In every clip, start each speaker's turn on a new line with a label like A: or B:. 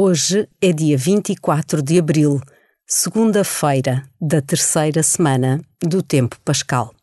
A: Hoje é dia 24 de abril, segunda-feira da terceira semana do Tempo Pascal.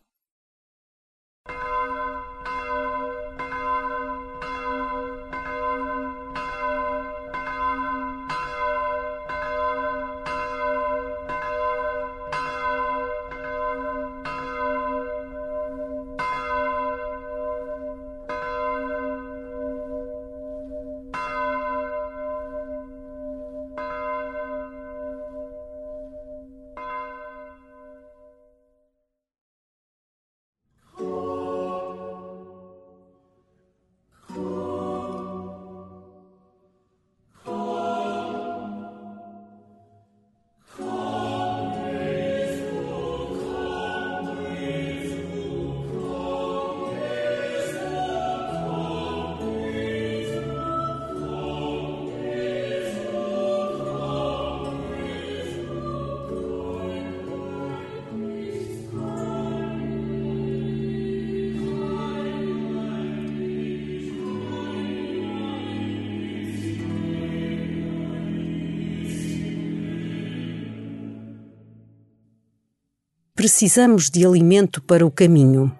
A: Precisamos de alimento para o caminho.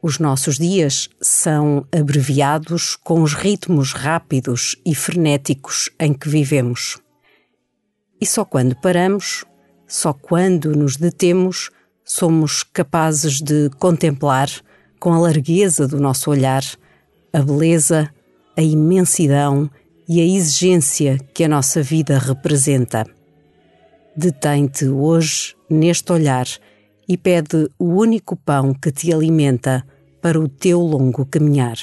A: Os nossos dias são abreviados com os ritmos rápidos e frenéticos em que vivemos. E só quando paramos, só quando nos detemos, somos capazes de contemplar, com a largueza do nosso olhar, a beleza, a imensidão e a exigência que a nossa vida representa. Detém-te hoje neste olhar e pede o único pão que te alimenta para o teu longo caminhar.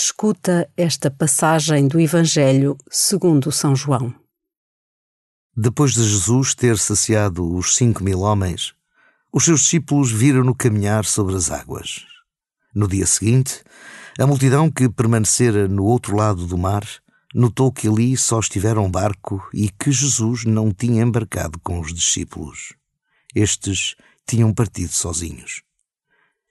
A: Escuta esta passagem do Evangelho segundo São João.
B: Depois de Jesus ter saciado os cinco mil homens, os seus discípulos viram-no caminhar sobre as águas. No dia seguinte, a multidão que permanecera no outro lado do mar notou que ali só estivera um barco e que Jesus não tinha embarcado com os discípulos. Estes tinham partido sozinhos.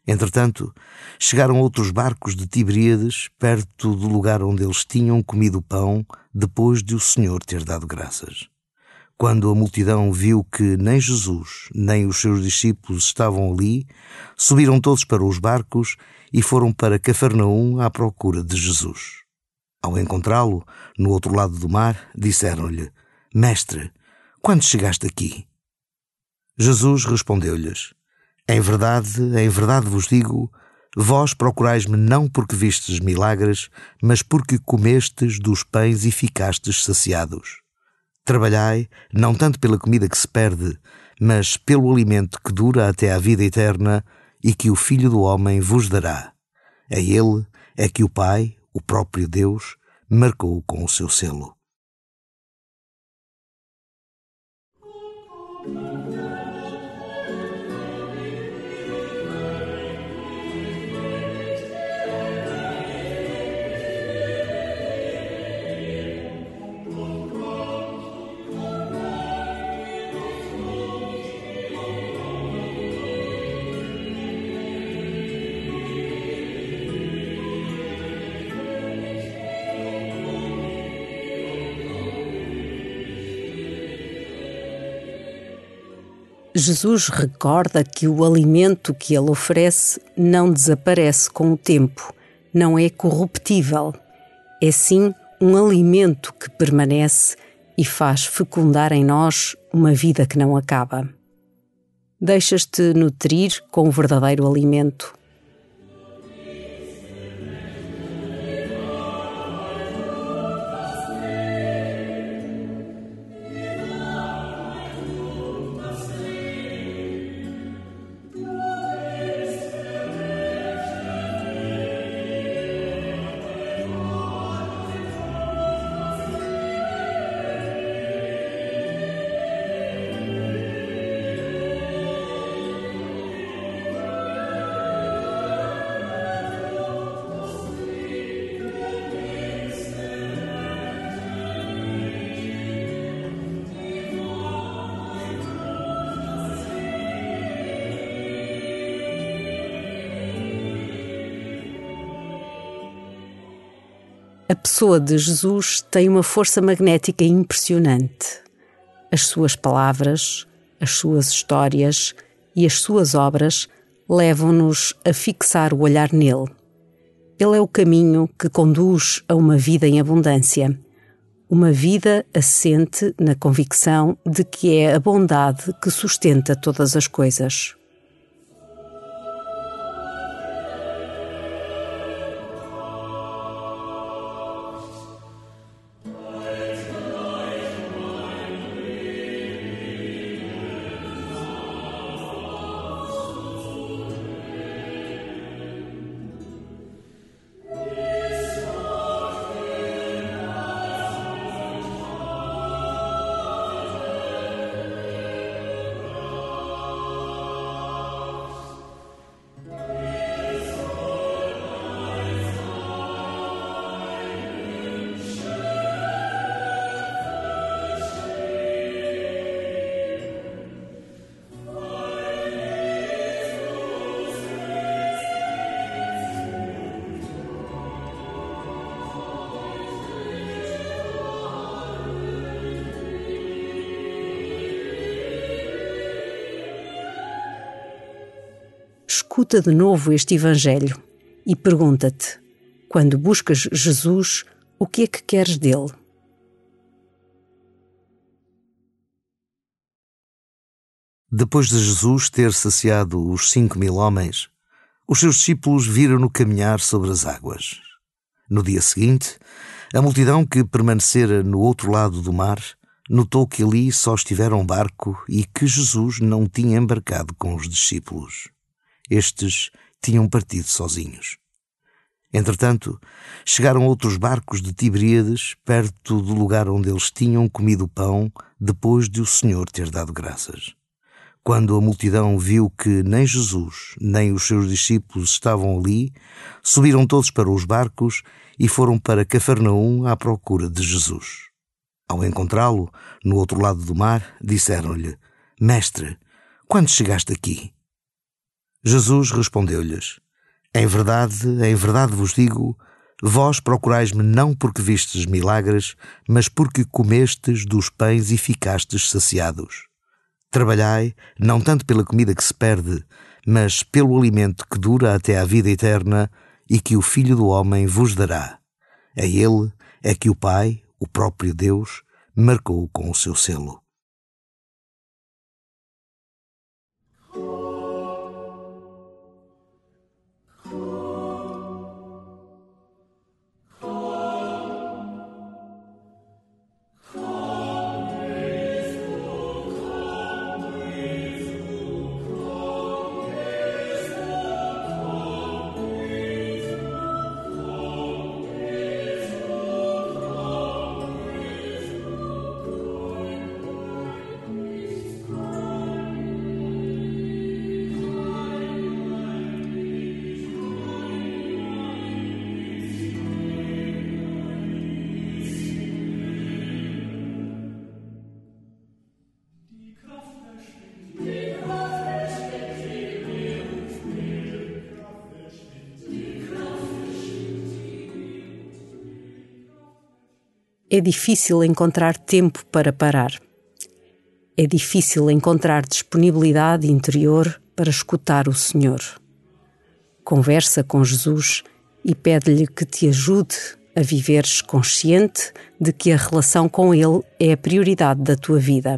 B: Entretanto, chegaram outros barcos de Tiberíades perto do lugar onde eles tinham comido pão depois de o Senhor ter dado graças. Quando a multidão viu que nem Jesus nem os seus discípulos estavam ali, subiram todos para os barcos e foram para Cafarnaum à procura de Jesus. Ao encontrá-lo, no outro lado do mar, disseram-lhe: Mestre, quando chegaste aqui? Jesus respondeu-lhes: em verdade, em verdade vos digo, vós procurais-me não porque vistes milagres, mas porque comestes dos pães e ficastes saciados. Trabalhai, não tanto pela comida que se perde, mas pelo alimento que dura até à vida eterna e que o Filho do Homem vos dará. A ele é que o Pai, o próprio Deus, marcou com o seu selo.
A: Jesus recorda que o alimento que ele oferece não desaparece com o tempo, não é corruptível. É sim um alimento que permanece e faz fecundar em nós uma vida que não acaba. Deixas-te nutrir com o verdadeiro alimento A pessoa de Jesus tem uma força magnética impressionante. As suas palavras, as suas histórias e as suas obras levam-nos a fixar o olhar nele. Ele é o caminho que conduz a uma vida em abundância, uma vida assente na convicção de que é a bondade que sustenta todas as coisas. Escuta de novo este Evangelho e pergunta-te, quando buscas Jesus, o que é que queres dele?
B: Depois de Jesus ter saciado os cinco mil homens, os seus discípulos viram-no caminhar sobre as águas. No dia seguinte, a multidão que permanecera no outro lado do mar notou que ali só estivera um barco e que Jesus não tinha embarcado com os discípulos. Estes tinham partido sozinhos. Entretanto, chegaram outros barcos de Tiberíades perto do lugar onde eles tinham comido pão depois de o Senhor ter dado graças. Quando a multidão viu que nem Jesus nem os seus discípulos estavam ali, subiram todos para os barcos e foram para Cafarnaum à procura de Jesus. Ao encontrá-lo, no outro lado do mar, disseram-lhe: Mestre, quando chegaste aqui? Jesus respondeu-lhes: Em verdade, em verdade vos digo, vós procurais-me não porque vistes milagres, mas porque comestes dos pães e ficastes saciados. Trabalhai não tanto pela comida que se perde, mas pelo alimento que dura até à vida eterna e que o Filho do Homem vos dará. A ele é que o Pai, o próprio Deus, marcou com o seu selo.
A: É difícil encontrar tempo para parar. é difícil encontrar disponibilidade interior para escutar o Senhor. Conversa com Jesus e pede-lhe que te ajude a viveres consciente de que a relação com Ele é a prioridade da tua vida.